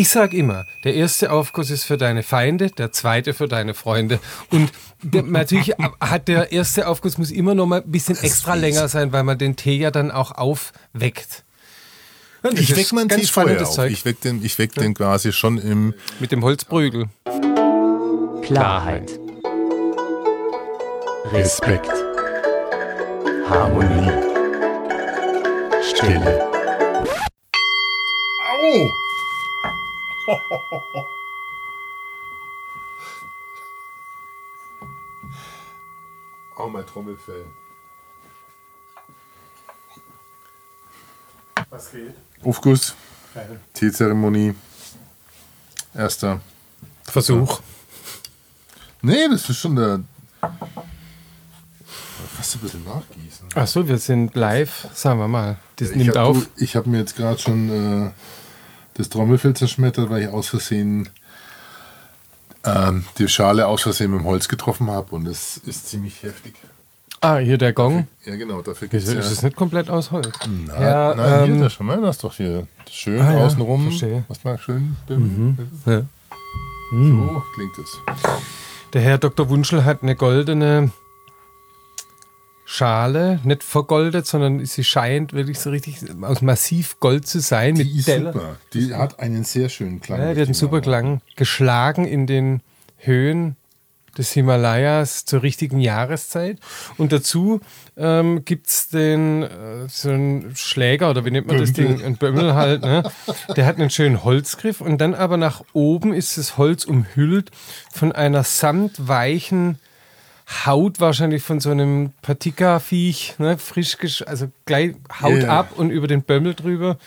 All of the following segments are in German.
Ich sage immer, der erste Aufguss ist für deine Feinde, der zweite für deine Freunde. Und der, natürlich hat der erste Aufguss muss immer noch mal ein bisschen extra länger sein, weil man den Tee ja dann auch aufweckt. Und ich weck meinen Tee vorher auf. Ich weck den, ich weck ja. den quasi schon im... Mit dem Holzprügel. Klarheit. Respekt. Harmonie. Stille. Mein Trommelfell. Was geht? Aufguss. Teezeremonie. Erster Versuch. Nee, das ist schon der. Fast ein bisschen nachgießen. Achso, wir sind live, sagen wir mal. Das ich nimmt hab, auf. Ich habe mir jetzt gerade schon äh, das Trommelfell zerschmettert, weil ich aus Versehen äh, die Schale aus Versehen mit dem Holz getroffen habe und es ist ziemlich heftig. Ah, hier der Gong. Ja, genau, dafür gibt es. Ist ja, es nicht komplett aus Holz? Na, ja, nein, ähm, hier, das schon mal, das ist doch hier schön ah, außenrum. Verstehe. Was mal schön. Mhm. Ja. So klingt es. Der Herr Dr. Wunschel hat eine goldene Schale, nicht vergoldet, sondern sie scheint wirklich so richtig aus massiv Gold zu sein. Die ist Delle. super. Die hat einen sehr schönen Klang. Ja, die hat einen super Klang. Geschlagen in den Höhen des Himalayas zur richtigen Jahreszeit. Und dazu ähm, gibt es den äh, so einen Schläger oder wie nennt man Bömmel. das Ding? Ein Bömmel halt. Ne? Der hat einen schönen Holzgriff und dann aber nach oben ist das Holz umhüllt von einer samtweichen Haut wahrscheinlich von so einem Patika-Viech, ne, frisch, also gleich Haut yeah. ab und über den Bömmel drüber.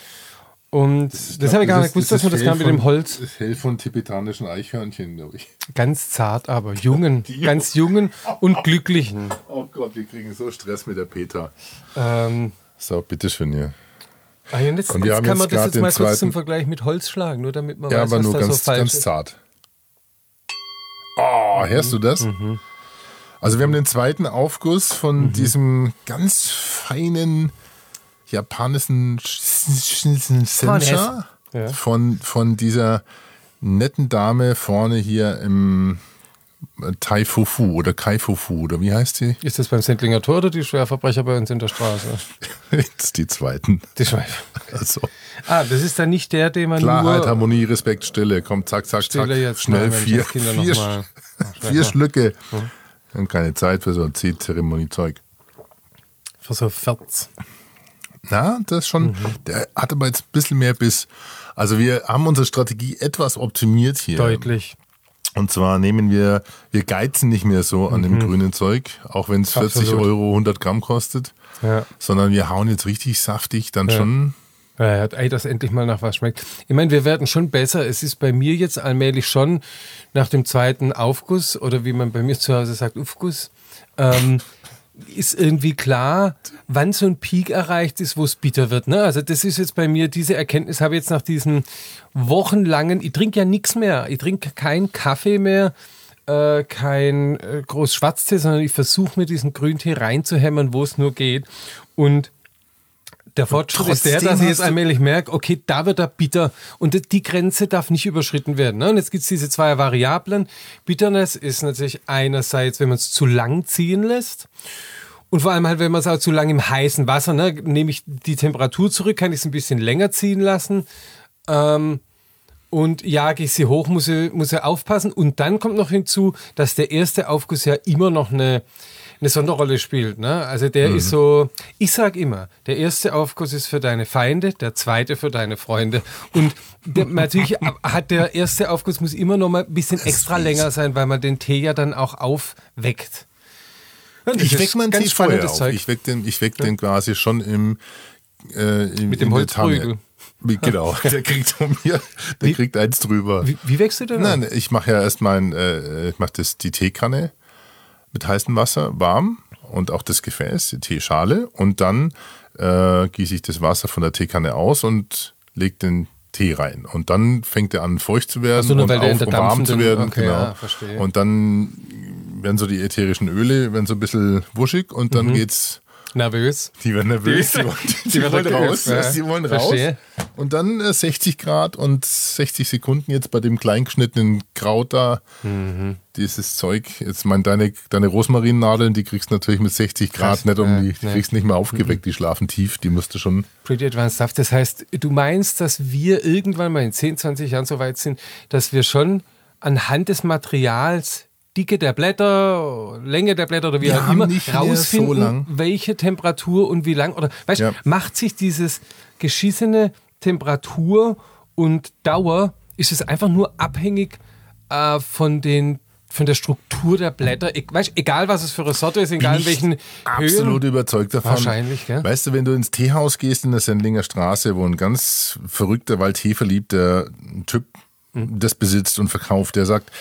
Und das, das habe ich gar nicht gewusst, dass man das kann mit dem Holz. Das Fell von tibetanischen Eichhörnchen, glaube ich. Ganz zart, aber jungen, ganz jungen und glücklichen. Oh Gott, wir kriegen so Stress mit der Peter. Ähm, so, bitteschön hier. Ah, und jetzt, und jetzt kann man das jetzt mal kurz zum Vergleich mit Holz schlagen, nur damit man ja, weiß, aber was nur da ganz, so falsch ganz ist. zart. Oh, hörst du das? Mhm. Also wir haben den zweiten Aufguss von mhm. diesem ganz feinen japanischen Sencha ja. von, von dieser netten Dame vorne hier im Taifufu oder Kaifufu oder wie heißt sie? Ist das beim Sendlinger Tor oder die Schwerverbrecher bei uns in der Straße? das ist die zweiten. Die zweiten. Also. Ah, das ist dann nicht der, den man Klarheit, nur... Harmonie, Respekt, Stille. Kommt, zack, zack, Stille zack. jetzt Schnell mal, vier, vier, vier, vier Schlücke. Mhm. Wir haben keine Zeit für so ein Zeremoniezeug. Für so Ferz. Na, das schon. Mhm. Der hat aber jetzt ein bisschen mehr Biss. Also wir haben unsere Strategie etwas optimiert hier. Deutlich. Und zwar nehmen wir, wir geizen nicht mehr so an dem Mhm. grünen Zeug, auch wenn es 40 Absolut. Euro 100 Gramm kostet, Ja. sondern wir hauen jetzt richtig saftig dann Ja. schon. Ja, ja, ey, dass endlich mal nach was schmeckt. Ich meine, wir werden schon besser. Es ist bei mir jetzt allmählich schon nach dem zweiten Aufguss oder wie man bei mir zu Hause sagt, Aufguss, ähm, ist irgendwie klar, wann so ein Peak erreicht ist, wo es bitter wird. Ne? Also das ist jetzt bei mir, diese Erkenntnis habe ich jetzt nach diesen wochenlangen, ich trinke ja nichts mehr, ich trinke keinen Kaffee mehr, äh, kein äh, groß Schwarztee, sondern ich versuche mir diesen Grüntee reinzuhämmern, wo es nur geht. Und der Fortschritt ist der, dass ich jetzt allmählich merke, okay, da wird er bitter und die Grenze darf nicht überschritten werden. Ne? Und jetzt gibt es diese zwei Variablen. Bitterness ist natürlich einerseits, wenn man es zu lang ziehen lässt. Und vor allem halt, wenn man es auch zu lang im heißen Wasser, ne, nehme ich die Temperatur zurück, kann ich es ein bisschen länger ziehen lassen. Ähm, und jage ich sie hoch, muss ich, muss ich aufpassen. Und dann kommt noch hinzu, dass der erste Aufguss ja immer noch eine, eine Sonderrolle spielt. Ne? Also der ist so, ich sag immer, der erste Aufguss ist für deine Feinde, der zweite für deine Freunde. Und der, natürlich hat der erste Aufguss muss immer noch mal ein bisschen extra fies. länger sein, weil man den Tee ja dann auch aufweckt. Das Ich weck meinen ganz vorher auf. Zeug. Ich weck den, ich weck den quasi schon im äh, im, Mit dem Holzprügel. Genau, der kriegt von mir, der Wie- kriegt eins drüber. Wie, wie wächst du denn? Nein, ich mache ja erst mein, äh, ich mache das die Teekanne mit heißem Wasser warm und auch das Gefäß, die Teeschale und dann äh, gieße ich das Wasser von der Teekanne aus und lege den Tee rein und dann fängt er an feucht zu werden so, nur und weil der in auf, um warm zu werden, okay, genau. ja, verstehe. Und dann werden so die ätherischen Öle werden so ein bisschen wuschig und dann geht's nervös. Die werden nervös. Die, die, die, die wollen raus. Ja. Die wollen raus. Und dann äh, 60 Grad und 60 Sekunden jetzt bei dem kleingeschnittenen Kraut da. Mhm. Dieses Zeug. Jetzt mein, deine, deine Rosmarinnadeln, die kriegst du natürlich mit 60 Grad Krass, nicht um die, die kriegst nicht mehr aufgeweckt, mhm. die schlafen tief, die musst du schon. Pretty advanced stuff. Das heißt, du meinst, dass wir irgendwann mal in 10, 20 Jahren so weit sind, dass wir schon anhand des Materials Dicke der Blätter, Länge der Blätter oder wie auch immer rausfinden, so welche Temperatur und wie lang oder weißt ja. macht sich dieses geschissene Temperatur und Dauer ist es einfach nur abhängig äh, von den von der Struktur der Blätter, e weißt, egal was es für eine Sorte ist, egal in welchen absolut Höhen. überzeugt davon. Wahrscheinlich, gell? Weißt du, wenn du ins Teehaus gehst in der Sendlinger Straße, wo ein ganz verrückter Waldteeverliebter Typ mhm. das besitzt und verkauft, der sagt,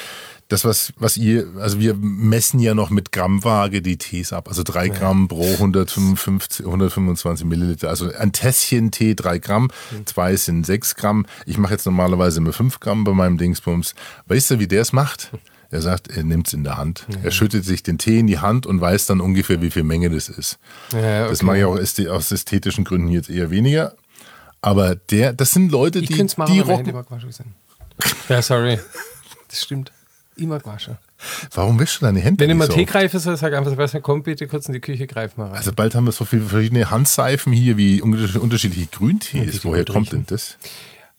das, was, was ihr, also wir messen ja noch mit Grammwaage die Tees ab. Also drei Gramm pro 155, 125 Milliliter. Also ein Tässchen Tee drei Gramm, mhm. zwei sind sechs Gramm. Ich mache jetzt normalerweise immer fünf Gramm bei meinem Dingsbums. Weißt du, wie der es macht? Er sagt, er nimmt es in der Hand. Ja. Er schüttet sich den Tee in die Hand und weiß dann ungefähr, wie viel Menge das ist. Ja, okay. Das mache ich auch aus ästhetischen Gründen jetzt eher weniger. Aber der, das sind Leute, die, ich machen, die rocken. Ja, sorry. Das stimmt. Immer gewaschen. Warum wäschst du deine Hände? Wenn ich mal so Tee greife, soll ich sagen, einfach, Sebastian, komm bitte kurz in die Küche, greif mal rein. Also bald haben wir so viele verschiedene Handseifen hier wie unterschiedliche Grüntees. Woher kommt denn das?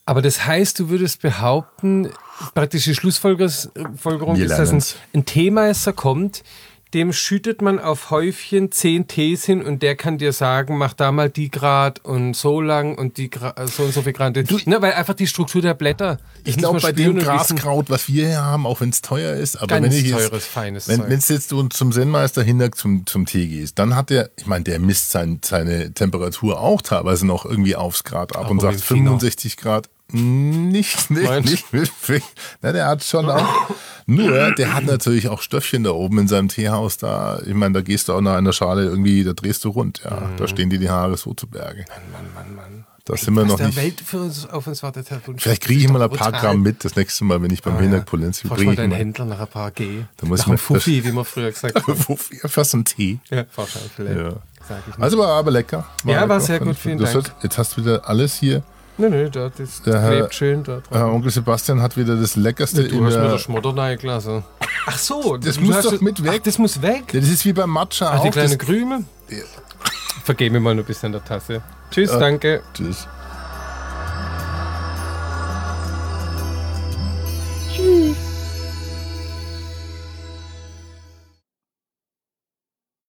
Aber das heißt, du würdest behaupten, praktisch die Schlussfolgerung ist, dass ein, ein Teemeister kommt, dem schüttet man auf Häufchen zehn Tees hin und der kann dir sagen, mach da mal die Grad und so lang und die Gra so und so viel Grad. Du, ne, weil einfach die Struktur der Blätter. Ich glaube, bei dem Graskraut, was wir hier haben, auch wenn es teuer ist, aber wenn ich teures, jetzt, feines wenn, wenn jetzt du zum Zen-Meister hinter zum, zum Tee gehst, dann hat der, ich meine, der misst sein, seine Temperatur auch teilweise noch irgendwie aufs Grad ab aber und sagt 65 Grad. Nicht, nicht, nicht mit Finger. Na, der hat schon auch. Nur, der hat natürlich auch Stöffchen da oben in seinem Teehaus da. Ich meine, da gehst du auch nach einer Schale irgendwie, da drehst du rund. Ja, mhm. da stehen dir die Haare so zu Berge. Mann, Mann, Mann, Mann. Da sind wir noch der nicht. Welt für uns auf uns wartet. Vielleicht kriege ich mal ein paar Gramm mit das nächste Mal, wenn ich beim ah, Hinak Polenski bringe. Ich mal Händler nach ein paar G. Da muss nach einem Fuffi, wie man früher gesagt hat. Fuffi, fast ein Tee. Ja, wahrscheinlich. Ja. Also war aber lecker. War ja, lecker. war sehr gut, vielen Dank. Hast, jetzt hast du wieder alles hier Nö, nö, da, das der Herr, schön da Herr Onkel Sebastian hat wieder das Leckerste nee, Du hast mir der Schmotter reingelassen. Ach so, das muss doch mit weg. Ach, das muss weg. Ja, das ist wie beim Matcha Ach, auch. die kleine Krümel? Ja. Vergebe mir mal nur ein bisschen in der Tasse. Tschüss, ja. danke. Tschüss.